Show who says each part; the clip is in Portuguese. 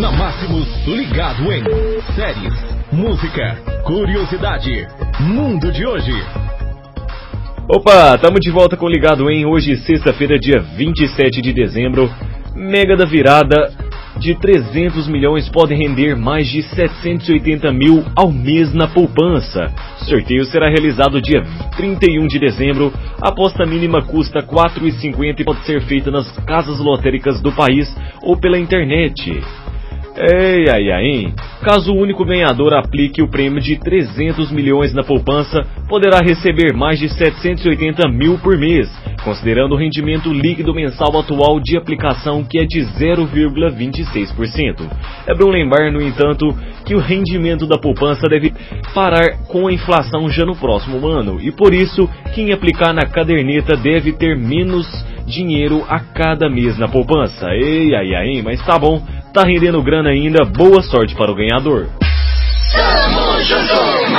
Speaker 1: Na Máximos, ligado em séries, música, curiosidade, mundo de hoje.
Speaker 2: Opa, tamo de volta com Ligado em hoje, sexta-feira, dia 27 de dezembro. Mega da virada de 300 milhões pode render mais de 780 mil ao mês na poupança. O sorteio será realizado dia 31 de dezembro. A aposta mínima custa R$ 4,50 e pode ser feita nas casas lotéricas do país ou pela internet. Ei, ai, ai? Caso o único ganhador aplique o prêmio de 300 milhões na poupança, poderá receber mais de 780 mil por mês, considerando o rendimento líquido mensal atual de aplicação que é de 0,26%. É bom lembrar, no entanto, que o rendimento da poupança deve parar com a inflação já no próximo ano, e por isso, quem aplicar na caderneta deve ter menos dinheiro a cada mês na poupança. Ei, ai, ai? Mas tá bom, tá rendendo grana ainda, boa sorte para o ganhador.
Speaker 3: Tamo junto,